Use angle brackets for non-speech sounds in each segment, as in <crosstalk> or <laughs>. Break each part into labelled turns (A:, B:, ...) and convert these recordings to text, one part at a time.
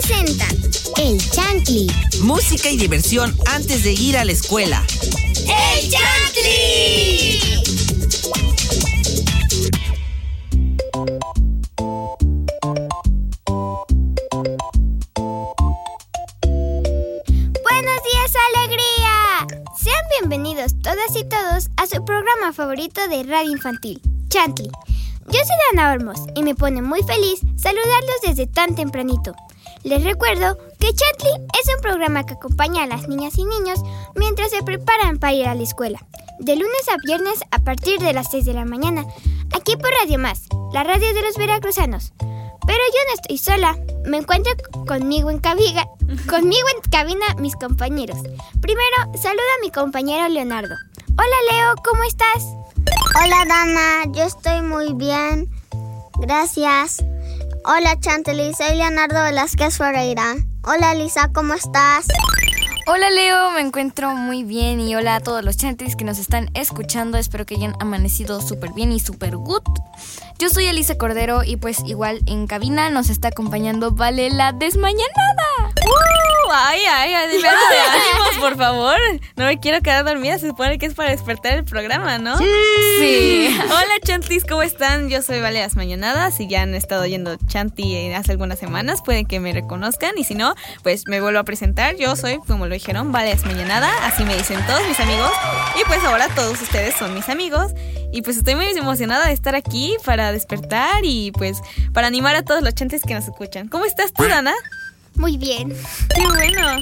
A: presenta El Chantli.
B: Música y diversión antes de ir a la escuela.
A: ¡El Chantli! Buenos días, alegría. Sean bienvenidos todas y todos a su programa favorito de radio infantil, Chantli. Yo soy Ana Olmos y me pone muy feliz saludarlos desde tan tempranito. Les recuerdo que Chantli es un programa que acompaña a las niñas y niños mientras se preparan para ir a la escuela. De lunes a viernes a partir de las 6 de la mañana, aquí por Radio Más, la radio de los veracruzanos. Pero yo no estoy sola, me encuentro conmigo en cabina, <laughs> conmigo en cabina mis compañeros. Primero, saluda a mi compañero Leonardo. Hola Leo, ¿cómo estás?
C: Hola Dana, yo estoy muy bien. Gracias. Hola Chantley, soy Leonardo Velázquez Ferreira. Hola Lisa, ¿cómo estás?
D: Hola Leo, me encuentro muy bien y hola a todos los chantis que nos están escuchando. Espero que hayan amanecido súper bien y súper good. Yo soy Elisa Cordero y pues igual en cabina nos está acompañando Vale la Desmañanada.
E: Ay, ay, ay, de ánimos, por favor. No me quiero quedar dormida, se supone que es para despertar el programa, ¿no?
D: Sí.
E: Hola Chantis, ¿cómo están? Yo soy Vale Mañanadas. Si ya han estado oyendo Chanti hace algunas semanas, pueden que me reconozcan. Y si no, pues me vuelvo a presentar. Yo soy, como lo dijeron, Vale Mañanada. Así me dicen todos mis amigos. Y pues ahora todos ustedes son mis amigos. Y pues estoy muy emocionada de estar aquí para despertar y pues para animar a todos los chantes que nos escuchan. ¿Cómo estás tú, Dana?
A: Muy bien.
E: Qué bueno.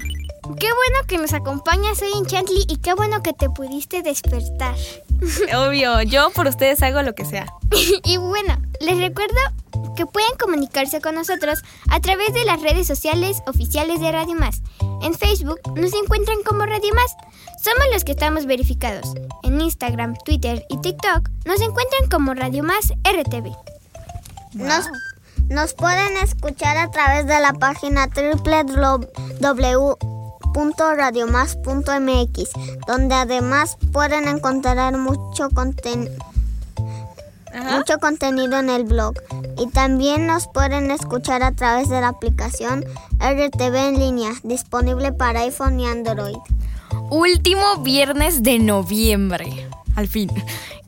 A: Qué bueno que nos acompañas hoy en Chantley y qué bueno que te pudiste despertar. <laughs>
E: Obvio, yo por ustedes hago lo que sea. <laughs>
A: y bueno, les recuerdo que pueden comunicarse con nosotros a través de las redes sociales oficiales de Radio Más. En Facebook nos encuentran como Radio Más. Somos los que estamos verificados. En Instagram, Twitter y TikTok nos encuentran como Radio Más RTV.
C: Nos, nos pueden escuchar a través de la página www.radiomás.mx, donde además pueden encontrar mucho contenido mucho contenido en el blog y también nos pueden escuchar a través de la aplicación RTV en línea disponible para iPhone y Android.
D: Último viernes de noviembre. Al fin.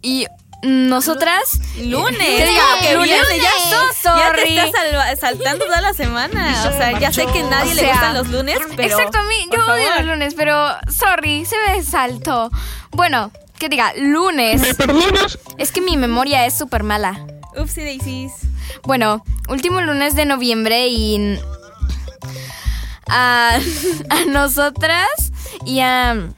D: Y nosotras.
E: Lunes.
D: ¿Qué digo?
E: que
D: Lunes.
E: viernes, ya Ya te estás saltando toda la semana. <laughs> O sea, ya sé que a nadie
D: O
E: le gustan los lunes, pero.
D: Exacto, a mí, yo odio los lunes, pero sorry, se me saltó. Bueno, que diga, lunes. Es que mi memoria es súper mala.
E: Upsi daisies.
D: Bueno, último lunes de noviembre y a, <laughs> a nosotras y a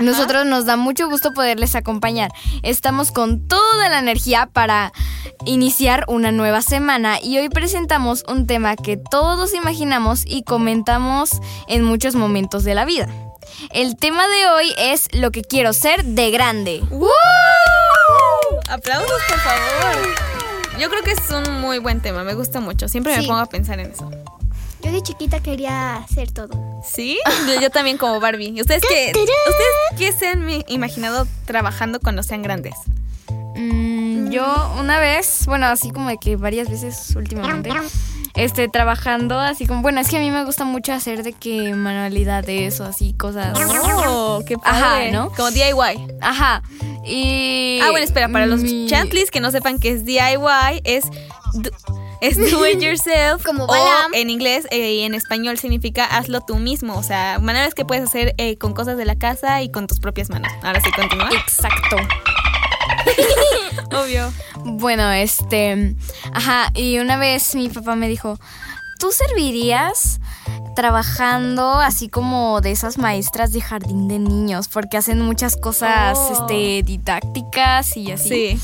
D: nosotros nos da mucho gusto poderles acompañar. Estamos con toda la energía para iniciar una nueva semana y hoy presentamos un tema que todos imaginamos y comentamos en muchos momentos de la vida. El tema de hoy es lo que quiero ser de grande.
E: Aplausos, por favor. Yo creo que es un muy buen tema, me gusta mucho. Siempre me pongo a pensar en eso.
A: Yo de chiquita quería hacer todo.
E: ¿Sí? Yo, yo también como Barbie. ¿Y ustedes qué, ¿ustedes qué se han imaginado trabajando cuando sean grandes?
D: Mm, yo una vez, bueno, así como de que varias veces últimamente, este, trabajando así como, bueno, es que a mí me gusta mucho hacer de que manualidades o así cosas.
E: Oh, qué
D: Ajá,
E: padre.
D: ¿no?
E: Como DIY.
D: Ajá. Y...
E: Ah, bueno, espera, para los chantlis que no sepan qué es DIY, es do, es do it <laughs> yourself.
A: Como
E: o en inglés eh, y en español significa hazlo tú mismo. O sea, maneras que puedes hacer eh, con cosas de la casa y con tus propias manos. Ahora sí, continúa.
D: Exacto. <laughs>
E: Obvio.
D: Bueno, este, ajá, y una vez mi papá me dijo, ¿tú servirías trabajando así como de esas maestras de jardín de niños? Porque hacen muchas cosas,
E: Oh.
D: este, didácticas y así.
E: Sí.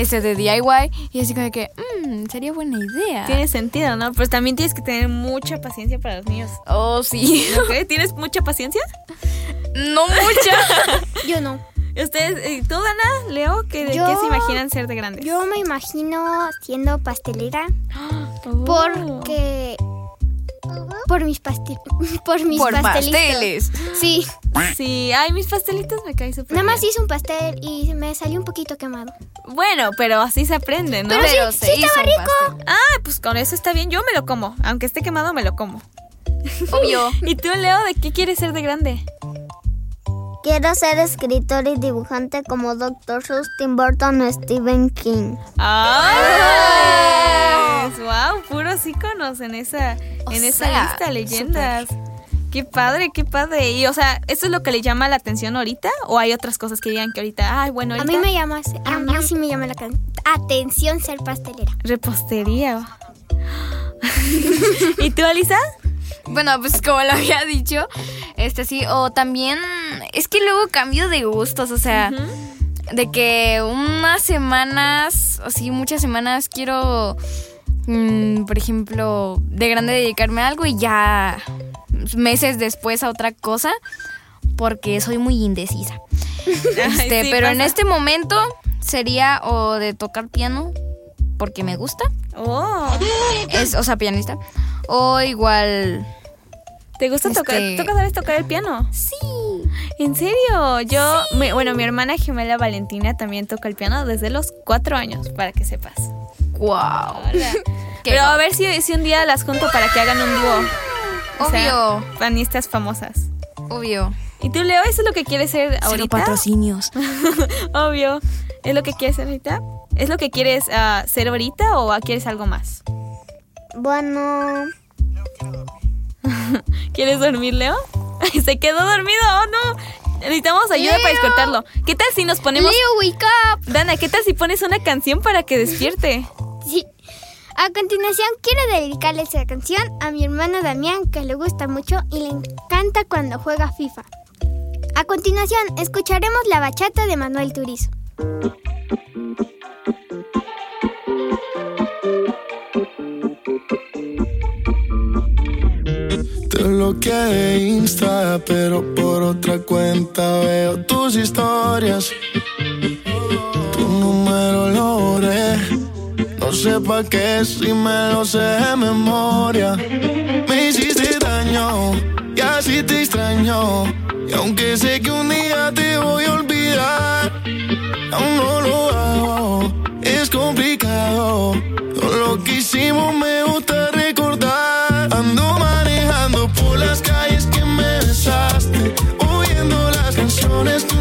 D: Este, de DIY. Y así como que, mmm, sería buena idea.
E: Tiene sentido, ¿no? Pues también tienes que tener mucha paciencia para los niños.
D: Oh, sí. <laughs>
E: ¿Tienes mucha paciencia?
D: no mucha. <laughs>
A: Yo no.
E: Ustedes, eh, tú, Dana, Leo, ¿qué, de
A: Yo-
E: qué se imaginan ser de grandes?
A: Yo me imagino siendo pastelera <gasps>
E: Oh.
A: porque, Por mis pastel <laughs> por mis
D: Por
A: pastelitos.
D: pasteles.
A: Sí,
E: Sí, ay, mis pastelitos me caen súper
A: nada más hice un pastel y me salió un poquito quemado.
E: Bueno, pero así se aprende, ¿no?
A: Pero sí,
D: Pero
A: sí
D: se hizo
A: estaba
D: un
A: rico.
D: pastel.
E: Ah, pues con eso está bien. Yo me lo como. Aunque esté quemado, me lo como. <laughs>
D: Obvio.
E: ¿Y tú, Leo, de qué quieres ser de grande?
C: Quiero ser escritor y dibujante como Dr. Seuss, Tim Burton o Stephen King.
E: ¡Ay! ¡Wow! Puros íconos en esa,
D: O
E: en esa lista, leyendas. Qué padre, qué padre. Y, o sea, ¿eso es lo que le llama la atención ahorita? ¿O hay otras cosas que digan que ahorita, ay, bueno,
A: A
E: ahorita
A: mí me llama, a mí sí me llama la atención ser pastelera.
E: repostería? <laughs> ¿Y tú, Alisa?
D: Bueno, pues como lo había dicho, este sí, o también es que luego cambio de gustos, o sea, de que unas semanas, así muchas semanas quiero, mm, por ejemplo, de grande dedicarme a algo y ya meses después a otra cosa, porque soy muy indecisa. <laughs> Este,
E: sí,
D: pero en este momento sería o de tocar piano, porque me gusta,
E: Oh,
D: es, o sea, pianista, o igual
E: ¿te gusta tocar?
D: Este-
E: ¿Tú sabes tocar el piano?
D: Sí.
E: ¿En serio? Yo, mi- bueno, mi hermana gemela Valentina también toca el piano desde los cuatro años, para que sepas.
D: Wow.
E: Hola. <laughs> Pero a ver si, si un día las junto para que hagan un dúo. O sea,
D: Obvio.
E: panistas famosas.
D: Obvio.
E: ¿Y tú, Leo, eso es lo que quieres ser
D: Cero
E: ahorita?
D: patrocinios. <laughs>
E: Obvio. ¿Es lo que quieres ser ahorita? ¿Es lo que quieres ah, ser ahorita o quieres algo más?
C: Bueno, <laughs>
E: ¿Quieres dormir, Leo? Se quedó dormido, oh no. Necesitamos ayuda para despertarlo. ¿Qué tal si nos ponemos...
A: Leo, wake up.
E: Dana, ¿qué tal si pones una canción para que despierte?
A: A continuación, quiero dedicarle esta canción a mi hermano Damián, que le gusta mucho y le encanta cuando juega FIFA. A continuación, escucharemos la bachata de Manuel Turizo.
F: Te bloqueé de Insta, pero por otra cuenta veo tus historias. Tu número lo. No sé pa' qué si me lo sé de memoria. Me hiciste daño y así te extraño. Y aunque sé que un día te voy a olvidar, aún no lo hago. Es complicado. Todo lo que hicimos me gusta recordar. Ando manejando por las calles que me besaste. Oyendo las canciones que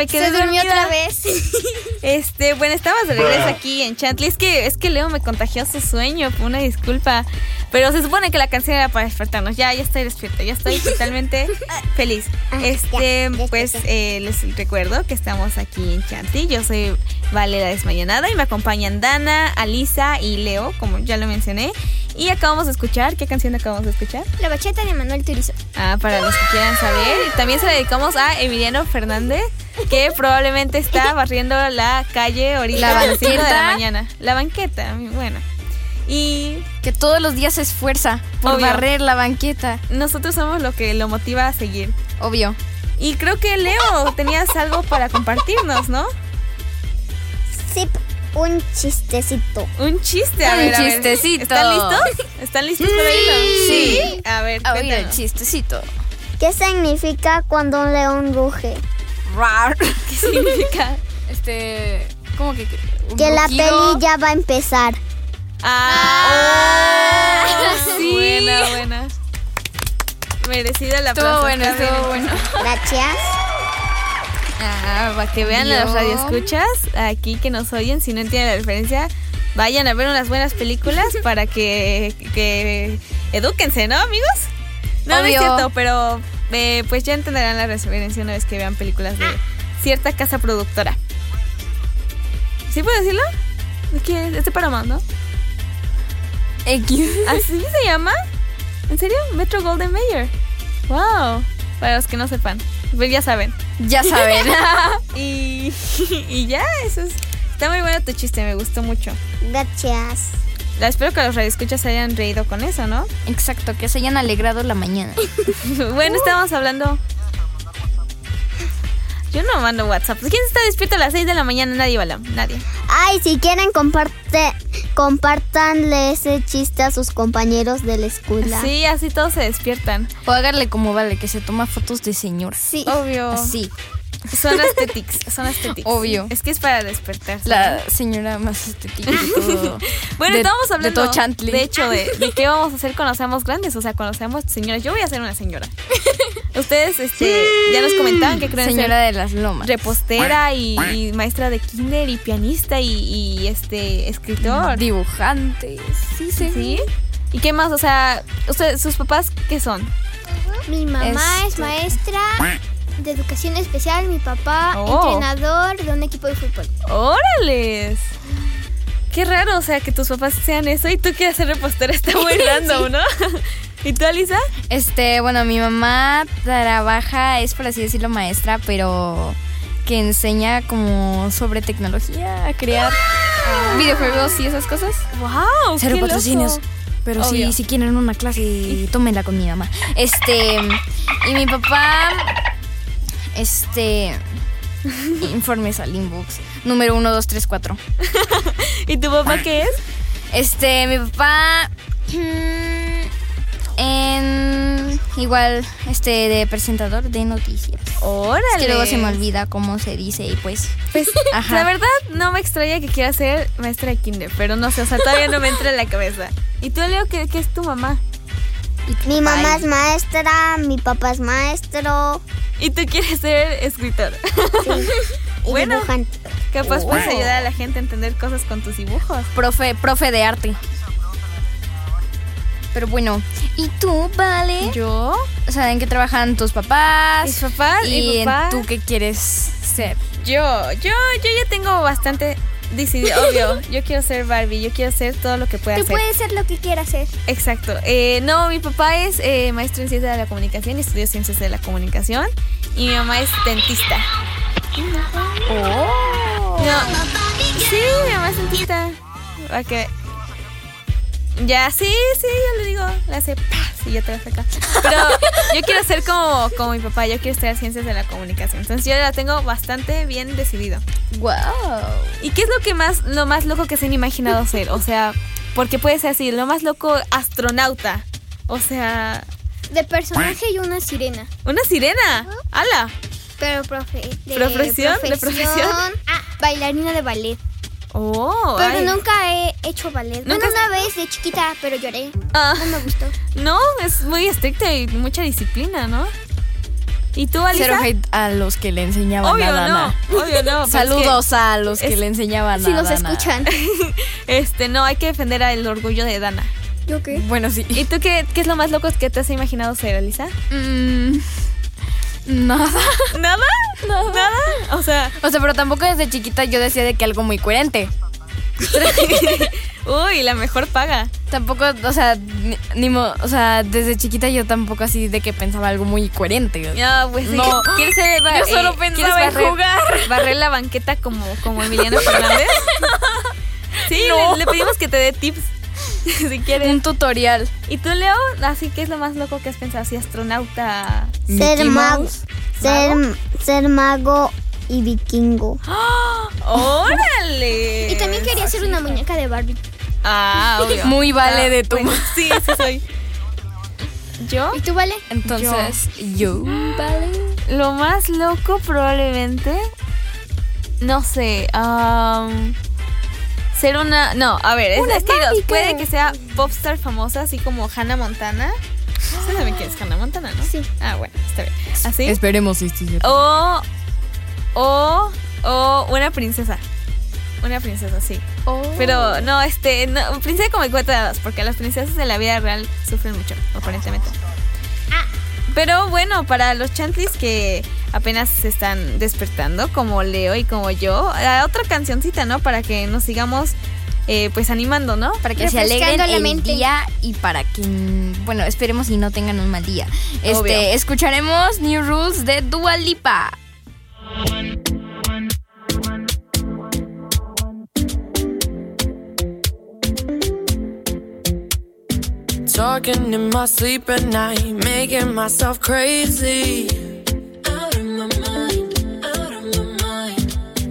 F: me
E: quedé
A: Se durmió
E: dormida.
A: otra vez. <laughs>
E: Este, bueno, estamos de regreso aquí en Chantley. Es que, es que Leo me contagió su sueño, una disculpa. Pero se supone que la canción era para despertarnos. Ya, ya estoy despierta, ya estoy totalmente <laughs> feliz. Este,
C: ya,
E: pues eh, les recuerdo que estamos aquí en Chantley. Yo soy Vale la Desmayanada y me acompañan Dana, Alisa y Leo, como ya lo mencioné. Y acabamos de escuchar, ¿qué canción acabamos de escuchar?
A: La bachata de Manuel Turizo.
E: Ah, para los que quieran saber. También se la dedicamos a Emiliano Fernández, que probablemente está barriendo la calle ahorita
D: La
E: a las cinco de la
D: banqueta.
E: mañana. La banqueta, bueno. Y
D: Que todos los días se esfuerza por
E: Obvio.
D: barrer la banqueta.
E: nosotros somos lo que lo motiva a seguir.
D: Obvio.
E: Y creo que Leo, tenías algo para compartirnos, ¿no?
C: Sí, un chistecito.
E: Un chiste, a
D: Un
E: ver, a ver.
D: chistecito.
E: ¿Están listos? ¿Están listos para irlo?
D: Sí.
E: A ver,
D: A oír el
E: cuéntanos.
D: chistecito.
C: ¿Qué significa cuando un león ruge?
D: Rar. <laughs>
E: ¿Qué significa?
D: Este. ¿Cómo que? un
C: Que la peli ya va a empezar.
E: Ah, sí. Buena, buena. Merecida la
D: Estuvo bueno, estuvo bueno.
C: Gracias.
E: Ah, para que vean
D: Vio.
E: radioescuchas aquí que nos oyen, si no entienden la referencia, vayan a ver unas buenas películas para que, que edúquense, ¿no, amigos? No, no es
D: Obvio.
E: cierto, pero eh, pues ya entenderán la referencia una vez que vean películas de cierta casa productora. ¿Sí puedo decirlo? ¿De qué es? Es de Paramount, ¿no?
D: X.
E: ¿Así se llama? ¿En serio? Metro Golden Mayer. Wow. Para los que no sepan, pues ya saben.
D: Ya saben. <laughs>
E: Y, <laughs> y ya, eso es. Está muy bueno tu chiste, me gustó mucho.
C: Gracias.
E: Espero que los radioescuchas se hayan reído con eso, ¿no?
D: Exacto, que se hayan alegrado la mañana. <laughs>
E: bueno, estábamos hablando. Yo no mando WhatsApp. ¿Quién está despierto a las 6 de la mañana? Nadie, Bala. Nadie.
C: Ay, si quieren comparte, compártanle ese chiste a sus compañeros de la escuela.
E: Sí, así todos se despiertan.
D: O háganle como vale, que se toma fotos de señora.
A: Sí.
E: Obvio.
D: Así.
E: Son aesthetics. Son aesthetics.
D: Obvio.
E: Es que es para despertarse.
D: La señora más estética de todo. <laughs>
E: Bueno,
D: de-
E: estábamos
D: de
E: hablando
D: todo Chantley.
E: de hecho de, de qué vamos a hacer cuando seamos grandes, o sea, cuando seamos señoras. Yo voy a ser una señora. <laughs> Ustedes este, ya nos comentaban que creen
D: Señora
E: ser
D: de las lomas.
E: repostera y, y maestra de kinder y pianista y, y, este escritor.
D: Dibujante. Sí, sí.
E: ¿Sí? ¿Y qué más? O sea, ustedes, sus papás qué son?
A: Mi mamá es
D: Este.
A: maestra de educación especial, mi papá
E: Oh.
A: entrenador de un equipo de fútbol.
E: ¡Órales! Qué raro, o sea, que tus papás sean eso y tú quieras ser repostera, está muy <laughs> random, ¿no? <laughs> ¿Y tú, Alisa?
D: Este, bueno, mi mamá trabaja, es por así decirlo, maestra, pero que enseña como sobre tecnología, a crear videojuegos y esas cosas.
E: ¡Wow!
D: Cero
E: qué
D: patrocinios.
E: loco.
D: Pero
E: Obvio.
D: si quieren una clase, tómenla con mi mamá. Este, y mi papá, este, informes al inbox, número 1, 2, 3, 4.
E: ¿Y tu papá qué es?
D: Este, mi papá, mm, en, igual, este, de presentador de noticias.
E: ¡Órale!
D: Es que luego se me olvida cómo se dice y pues,
E: Pues, <laughs>
D: Ajá.
E: la verdad, no me extraña que quiera ser maestra de kinder, pero no sé, o sea, todavía no me entra en la cabeza. ¿Y tú, Leo, qué, qué es tu mamá?
C: Mi mamá es maestra, mi papá es maestro
E: ¿Y tú quieres ser escritor?
C: y <laughs>
E: Bueno.
C: dibujante.
E: Capaz puedes ayudar a la gente a entender cosas con tus dibujos.
D: profe, profe de arte. Pero bueno, ¿y tú, Vale?
E: ¿Yo?
D: O sea, ¿en qué trabajan tus papás?
E: Mis papás
D: ¿Y
E: y
D: en
E: papá.
D: tú qué quieres ser?
E: Yo, yo, yo ya tengo bastante decidido, obvio. Yo quiero ser Barbie, yo quiero hacer todo lo que pueda
A: Tú
E: hacer.
A: puedes ser lo que quieras ser.
E: Exacto. Eh, no, mi papá es eh, maestro en ciencias de la comunicación estudió ciencias de la comunicación. Y mi mamá es dentista.
D: Oh.
E: No. Sí, mi mamá es dentista. ¿A qué? Ya, sí, sí, yo le digo, le hace ¡pah! y ya te la <laughs> saca. Pero yo quiero ser como, como mi papá, yo quiero estudiar ciencias de la comunicación. Entonces yo la tengo bastante bien decidido.
D: Wow.
E: ¿Y qué es lo que más, lo más loco que se han imaginado ser? O sea, porque puede ser así, lo más loco, astronauta. O sea,
A: De personaje y una sirena.
E: una sirena. ¡Hala!
A: Pero profe, de
E: ¿Profesión? ¿De profesión?
A: Ah, bailarina de ballet.
E: Oh,
A: Pero
E: ay.
A: nunca he hecho ballet.
E: ¿Nunca
A: Bueno, una vez de chiquita, pero lloré.
E: Ah,
A: No me gustó.
E: no, es muy estricta y mucha disciplina, ¿no? ¿Y tú, Alisa?
D: Cero hate a los que le enseñaban
E: Obvio
D: a Dana.
E: no, obvio no. <laughs> pero es que,
D: Saludos a los que
E: es-
D: le enseñaban
A: Si
D: a
A: nos
D: Dana.
A: escuchan. <laughs>
E: este, no, hay que defender el orgullo de Dana.
A: ¿Yo qué?
D: Bueno, sí.
E: ¿Y tú qué, qué es lo más loco que te has imaginado ser, Alisa?
D: Mm, nada.
E: ¿Nada? ¿Nada? O sea,
D: O sea, pero tampoco desde chiquita yo decía de que algo muy coherente. <laughs>
E: uy, la mejor paga.
D: Tampoco, o sea, ni, ni mo- o sea, desde chiquita yo tampoco así de que pensaba algo muy coherente.
E: No, pues.
D: No.
E: ¿Quieres ser, ba-
D: Yo solo
E: ¿quieres
D: pensaba en
E: barrer-
D: jugar.
E: Barrer la banqueta como, como Emiliano <laughs> Fernández. <laughs> Sí,
D: No.
E: le, le pedimos que te dé tips. si quieres.
D: Un tutorial.
E: ¿Y tú, Leo? Así que es lo más loco que has pensado, si astronauta.
C: Ser mago, ser, ser mago y vikingo. <gasps>
E: ¡Órale!
A: Y también quería hacer una muñeca de Barbie.
E: Ah, <laughs> obvio.
D: Muy vale de tu
E: Bueno, sí, sí soy. ¿Yo?
A: ¿Y tú, Vale?
D: Entonces, yo, vale.
E: Lo más loco probablemente, no sé, am, ser una, no, a ver, es, es que hay dos. puede que sea popstar famosa, así como Hannah Montana. ¿Ustedes saben quién es Hannah Montana, no?
A: Sí.
E: Ah, bueno, está bien. Así.
D: Esperemos si sí,
E: O, o, o una princesa. Una princesa, sí. Pero no, este, no, princesa como el cuento de hadas, porque las princesas de la vida real sufren mucho, aparentemente. Pero bueno, para los chantlis que apenas se están despertando, como Leo y como yo, eh, otra cancioncita, ¿no? Para que nos sigamos, eh, pues, animando, ¿no?
D: Para que se alegren
A: la
D: el
A: mente.
D: día y para que, bueno, esperemos y no tengan un mal día. Este,
E: Obvio.
D: escucharemos New Rules de Dua Lipa.
G: Talking in my sleep at night, making myself crazy.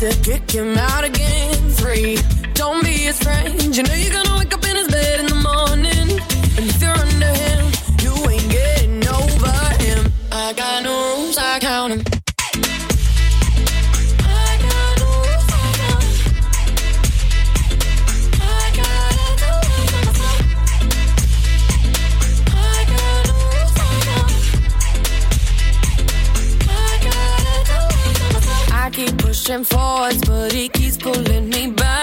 G: to kick him out again. Three, don't be his friend. You know you're gonna pushing forwards, but he keeps pulling me backwards.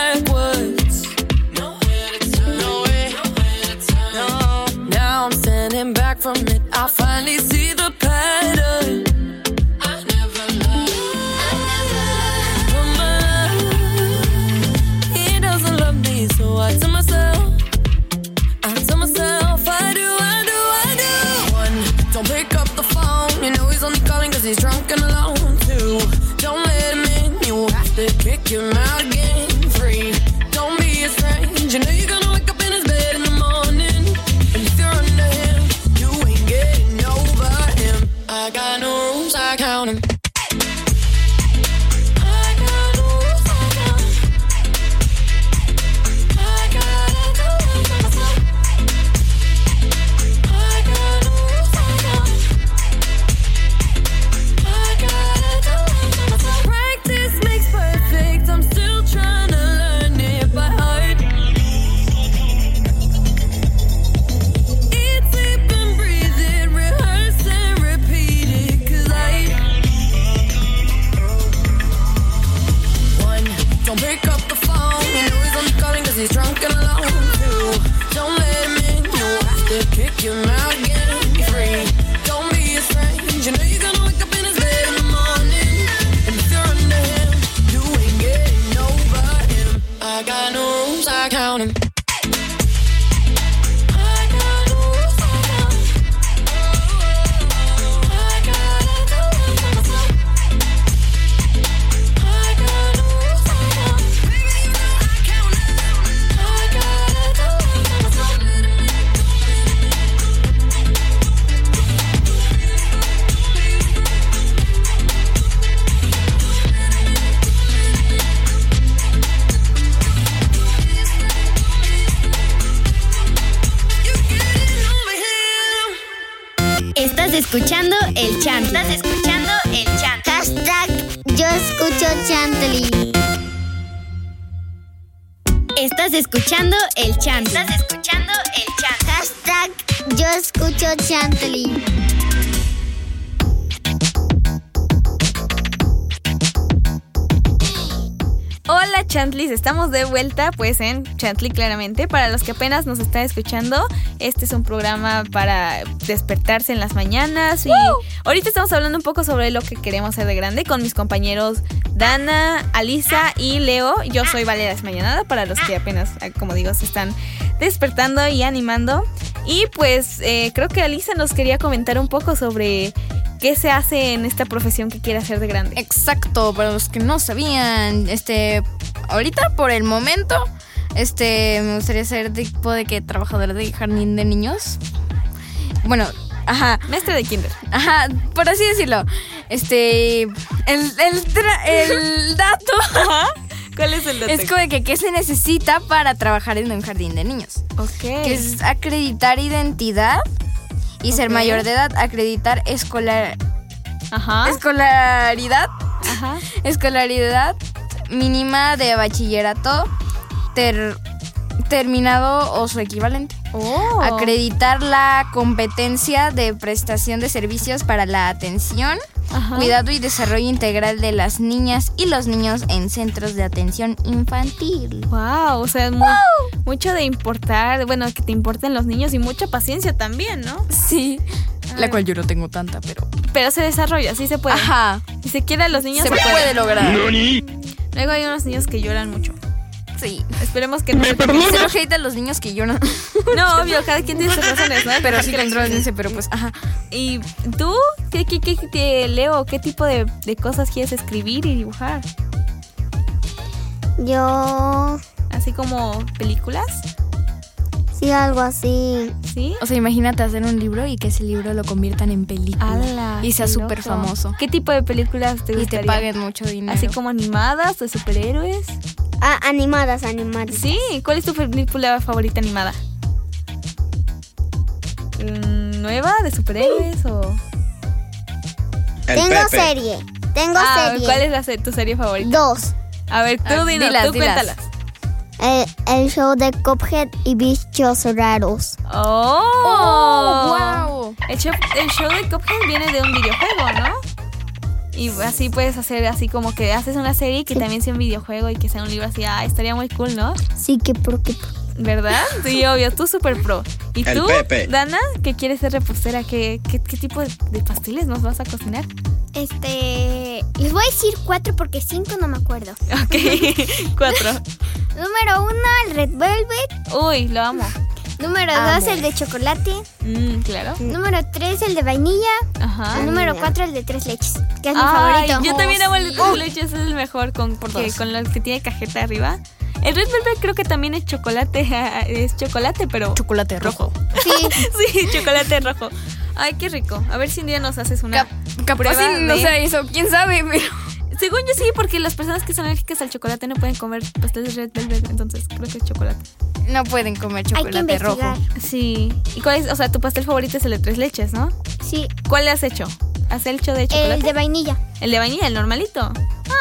G: kick him out,
C: get.
E: Hola Chantlis, estamos de vuelta pues en Chantley claramente. Para los que apenas nos están escuchando, este es un programa para despertarse en las mañanas y ahorita estamos hablando un poco sobre lo que queremos ser de grande con mis compañeros Dana, Alisa y Leo. Yo soy Valeria Mañanada para los que apenas, eh, como digo, se están despertando y animando. Y pues eh, creo que Alisa nos quería comentar un poco sobre qué se hace en esta profesión que quiere hacer de grande.
D: Exacto, para los que no sabían, este, ahorita por el momento, este, me gustaría ser tipo de que trabajadora de jardín de niños. Bueno, ajá,
E: Maestra de kinder.
D: ajá, por así decirlo. Este, el, el, tra- el <laughs> dato
E: ¿Cuál es el dato?
D: es como de que qué se necesita para trabajar en un jardín de niños.
E: Ok.
D: Que es acreditar identidad y ser mayor de edad, acreditar escolar,
E: Ajá.
D: escolaridad
E: Ajá. <laughs>
D: Escolaridad mínima de bachillerato ter- terminado o su equivalente.
E: Oh.
D: Acreditar la competencia de prestación de servicios para la atención,
E: Ajá.
D: cuidado y desarrollo integral de las niñas y los niños en centros de atención infantil.
E: Wow, o sea, mu- mucho de importar, bueno, que te importen los niños y mucha paciencia también, ¿no?
D: Sí. La cual yo no tengo tanta, pero...
E: Pero se desarrolla, sí se puede.
D: Ajá.
E: Si se quiere a los niños
D: Se
E: se,
D: puede lograr.
E: Luego hay unos niños que lloran mucho.
D: Sí.
E: Esperemos que no. se-
D: Cero hate a los niños que yo no... <laughs>
E: No, obvio, cada quien tiene sus razones, ¿no?
D: Pero sí controlense, pero pues, ajá.
E: ¿Y tú? ¿Qué, qué, qué, qué- Leo? ¿Qué tipo de, de cosas quieres escribir y dibujar?
C: Yo
E: Así como películas,
C: sí algo así.
E: ¿sí?
D: O sea, imagínate hacer un libro y que ese libro lo conviertan en película. Y sea súper famoso.
E: ¿Qué tipo de películas te
D: Y te
E: gustaría?
D: paguen mucho dinero.
E: ¿Así como animadas de superhéroes?
C: Ah, animadas, animadas.
E: Sí, ¿cuál es tu película favorita animada? Mm, ¿Nueva de superhéroes o...?
C: Tengo serie. Tengo
E: Ah,
C: serie.
E: ¿cuál es la se- tu serie favorita?
C: Dos.
E: A ver, tú
D: Ah,
E: dinos,
D: dilas,
E: tú
D: dilas.
E: cuéntalas.
C: El, el show de Cuphead y bichos raros.
E: ¡Oh!
D: wow.
E: El show, el show de Cuphead viene de un videojuego, ¿no? Y así puedes hacer así como que haces una serie que también sea un videojuego y que sea un libro así. Ah, estaría muy cool, ¿no?
C: Sí, que pro, que pro.
E: ¿Verdad? Sí, obvio, tú super pro. ¿Y
H: El
E: tú,
H: Pepe.
E: Dana, que quieres ser repostera? ¿Qué, qué, qué tipo de, de pasteles nos vas a cocinar?
A: Este. Les voy a decir cuatro porque cinco no me acuerdo.
E: Ok, <laughs> cuatro. <laughs>
A: Número uno, el Red Velvet.
E: Uy, lo amo.
A: Número
C: Amo.
A: dos, el de chocolate.
E: Mm, claro.
A: Número tres, el de vainilla.
E: Ajá.
A: Y número
C: mira.
A: cuatro, el de tres leches. Que es mi favorito.
E: yo también amo el de tres leches, es el mejor con,
D: dos.
E: con los que tiene cajeta arriba. El Red Velvet creo que también es chocolate, <laughs> es chocolate, pero
D: Chocolate rojo.
A: Sí. <laughs>
E: sí, chocolate rojo. Ay, qué rico. A ver si un día nos haces una
D: Cap- capaz
E: prueba
D: sí, no
E: de-
D: sé eso, quién sabe, pero...
E: Según yo sí, porque las personas que son alérgicas al chocolate no pueden comer pasteles Red Velvet, entonces creo que es chocolate.
D: No pueden comer
A: Hay que
D: chocolate rojo.
A: investigar.
E: Sí. ¿Y cuál es? O sea, tu pastel favorito es el de tres leches, ¿no?
A: Sí.
E: ¿Cuál le has hecho? ¿Has hecho de chocolate?
A: El de vainilla.
E: El de vainilla, el normalito.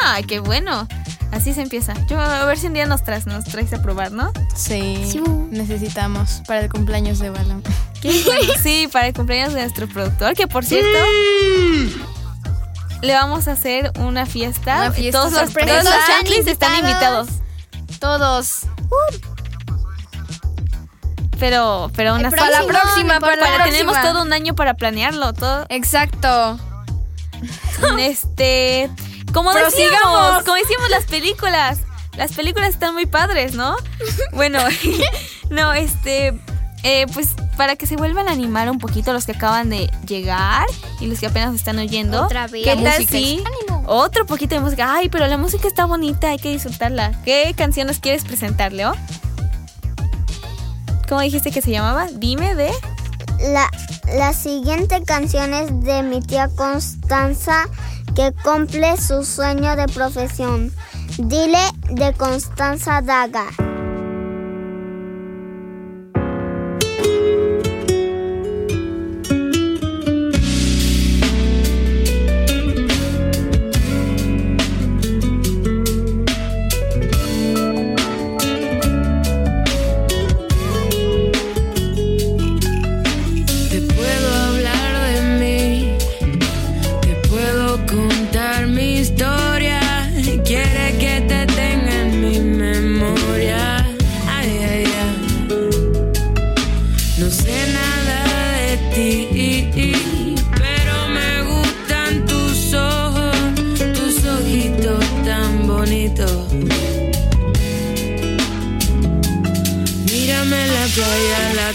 E: Ay, qué bueno. Así se empieza. Yo a ver si un día nos traes, nos traes a probar, ¿no?
D: Sí,
A: Sí.
D: necesitamos para el cumpleaños de Balam. <laughs>
E: Sí, para el cumpleaños de nuestro productor, que por cierto le vamos a hacer una fiesta.
D: Una fiesta
E: todos los, todos los
A: Están
E: invitados.
D: Todos.
E: Pero, pero una
A: El
D: Para la próxima,
A: no
D: para la
E: Para, tenemos
D: próxima.
E: todo un año para planearlo, todo.
D: Exacto. <laughs>
E: este, como decíamos, como decíamos las películas. Las películas están muy padres, ¿no? <laughs> Bueno, <laughs> no, este, eh, pues para que se vuelvan a animar un poquito los que acaban de llegar y los que apenas están oyendo.
A: Otra vez.
E: ¿Qué tal
D: música
E: si
D: ánimo.
E: otro poquito de música? Ay, pero la música está bonita, hay que disfrutarla. ¿Qué canciones quieres presentar, Leo? ¿Cómo dijiste que se llamaba? Dime de.
C: La, la siguiente canción es de mi tía Constanza que cumple su sueño de profesión. Dile de Constanza Daga.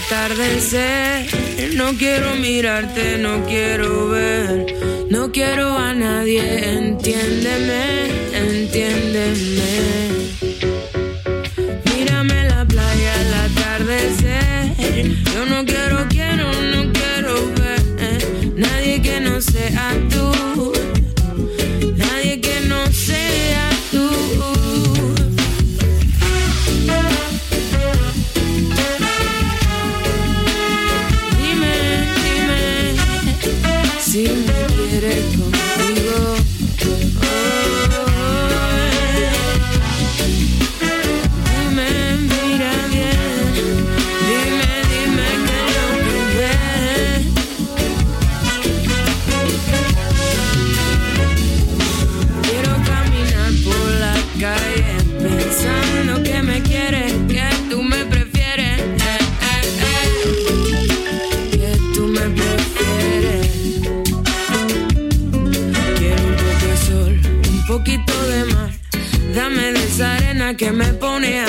G: atardecer. No quiero mirarte, no quiero ver, no quiero a nadie. Entiéndeme, entiéndeme. Mírame la playa al atardecer. Yo no quiero que me pone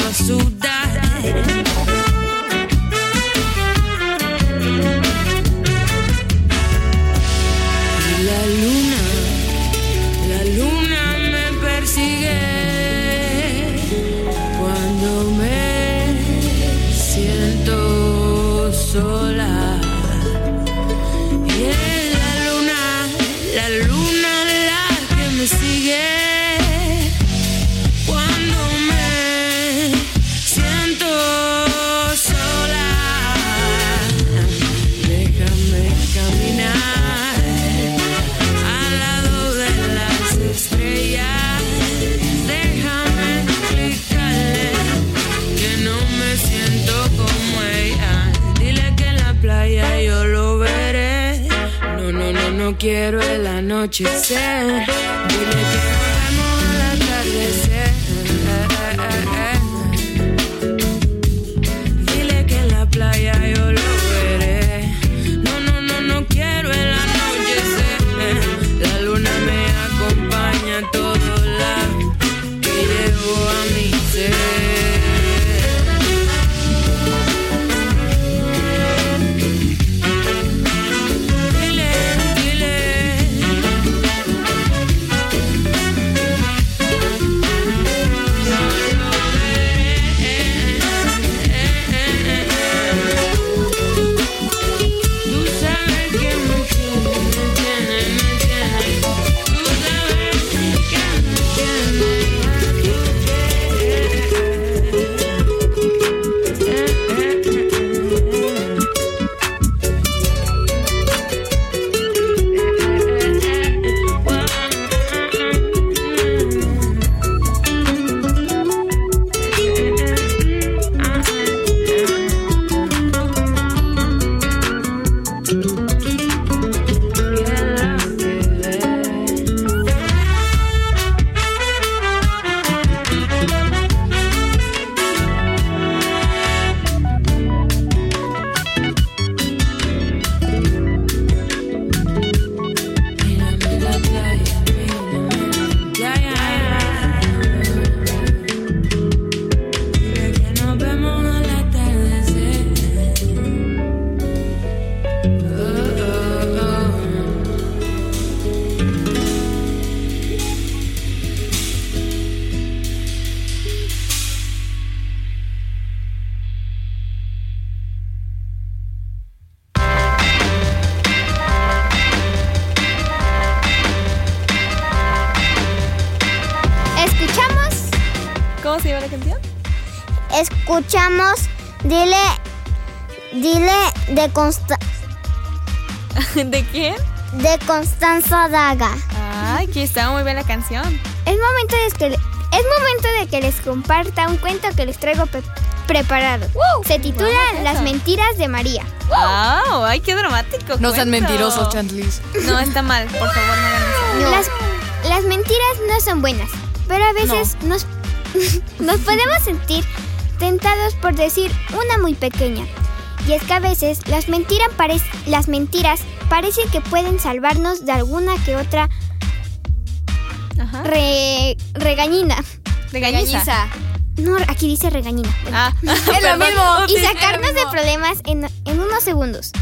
G: dile, dile
C: de Constanza. <laughs>
E: ¿De quién?
C: De Constanza Daga.
E: Ay, que está muy bien la canción.
A: Es momento de que, les comparta un cuento que les traigo preparado. Se titula Las mentiras de María.
E: Wow. ¡Ay, qué dramático!
D: No
E: cuento.
D: sean mentirosos, Chantlis.
E: No, está mal. Por favor, no hagan.
A: Las, mentiras no son buenas, pero a veces <laughs> nos podemos sentir tentados por decir una muy pequeña. Y es que a veces las, mentiras las parece que pueden salvarnos de alguna que otra regañina.
E: Regañiza.
A: No, aquí dice regañina. <laughs>
D: Es lo mismo.
A: Y sacarnos de problemas en, en unos segundos.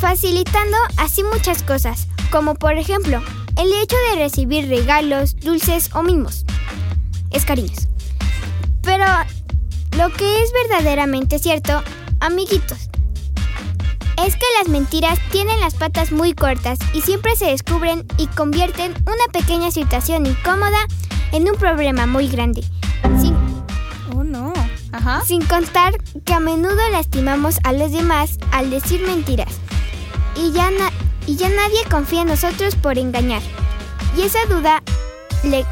A: Facilitando así muchas cosas, como por ejemplo el hecho de recibir regalos, dulces o mimos. Es cariños. Pero lo que es verdaderamente cierto, amiguitos, es que las mentiras tienen las patas muy cortas y siempre se descubren y convierten una pequeña situación incómoda en un problema muy grande. Sin
E: Oh, no. Ajá.
A: sin contar que a menudo lastimamos a los demás al decir mentiras. Y ya, na- y ya nadie confía en nosotros por engañar. Y esa duda le-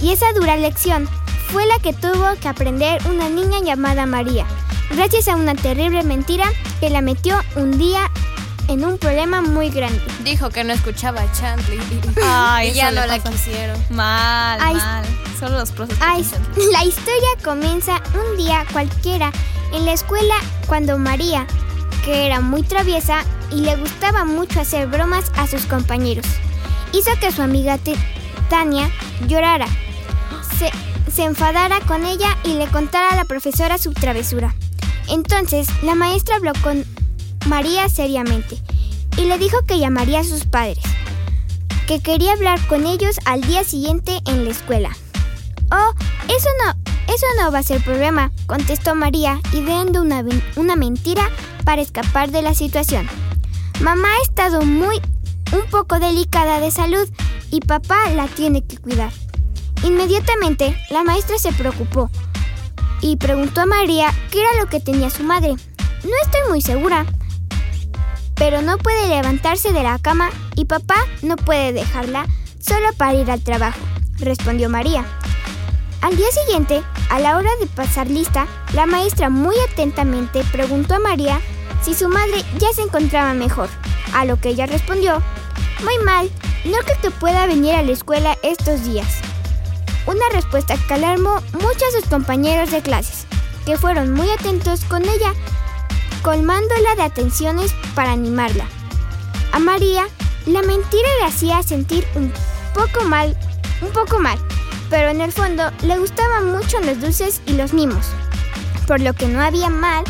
A: y esa dura lección fue la que tuvo que aprender una niña llamada María, gracias a una terrible mentira que la metió un día en un problema muy grande.
D: Dijo que no escuchaba a Chantley. <laughs>
E: Ay,
D: y ya no la quisieron.
E: Mal,
A: Ay,
E: mal. Solo los procesos.
A: Ay, la historia comienza un día cualquiera en la escuela cuando María, que era muy traviesa y le gustaba mucho hacer bromas a sus compañeros, hizo que su amiga Tania llorara, se, se enfadara con ella y le contara a la profesora su travesura. Entonces, la maestra habló con María seriamente y le dijo que llamaría a sus padres, que quería hablar con ellos al día siguiente en la escuela. Oh, eso no, eso no va a ser problema, contestó María, ideando una, una mentira para escapar de la situación. Mamá ha estado muy, un poco delicada de salud y papá la tiene que cuidar. Inmediatamente, la maestra se preocupó y preguntó a María qué era lo que tenía su madre. No estoy muy segura, pero no puede levantarse de la cama y papá no puede dejarla solo para ir al trabajo, respondió María. Al día siguiente, a la hora de pasar lista, la maestra muy atentamente preguntó a María si su madre ya se encontraba mejor, a lo que ella respondió, muy mal, no creo que pueda venir a la escuela estos días. Una respuesta que alarmó mucho a sus compañeros de clases, que fueron muy atentos con ella, colmándola de atenciones para animarla. A María, la mentira le hacía sentir un poco mal, un poco mal, pero en el fondo le gustaban mucho los dulces y los mimos, por lo que no había mal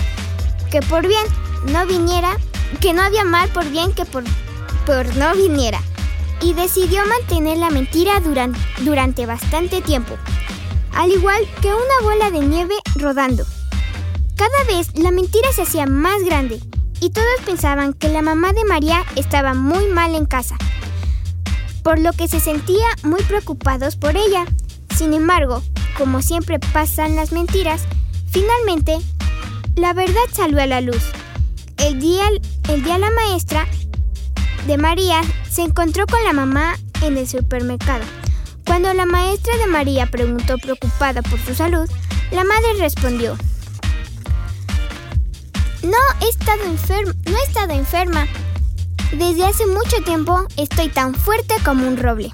A: que por bien no viniera, que no había mal por bien que por, por no viniera, y decidió mantener la mentira duran- durante bastante tiempo, al igual que una bola de nieve rodando. Cada vez la mentira se hacía más grande y todos pensaban que la mamá de María estaba muy mal en casa, por lo que se sentía muy preocupados por ella. Sin embargo, como siempre pasan las mentiras, finalmente la verdad salió a la luz. El día, el día la maestra de María se encontró con la mamá en el supermercado. Cuando la maestra de María preguntó preocupada por su salud, la madre respondió, no he estado enferma, no he estado enferma. Desde hace mucho tiempo estoy tan fuerte como un roble.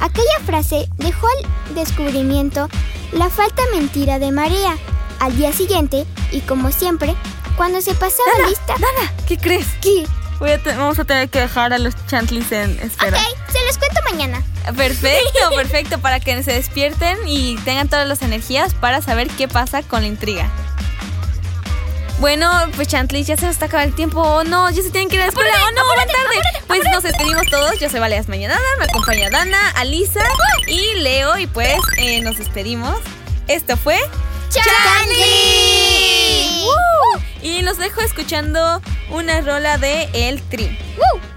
A: Aquella frase dejó al descubrimiento la falta mentira de María. Al día siguiente, y como siempre, cuando se pasaba lista...
E: Dana, ¿qué crees?
A: ¿Qué?
E: Voy a vamos a tener que dejar a los chantlis en espera.
A: Ok, se los cuento mañana.
E: Perfecto, <laughs> perfecto, para que se despierten y tengan todas las energías para saber qué pasa con la intriga. Bueno, pues Chantley, ya se nos está acabando el tiempo. Oh, no, ya se tienen que ir a la escuela. oh, no, van tarde. pues nos despedimos todos. Yo soy Valeas Mañanada, me acompaña Dana, Alisa y Leo. Y pues eh, nos despedimos. Esto fue
A: ¡Chantley!
E: Y los dejo escuchando una rola de El Tri. ¡Woo!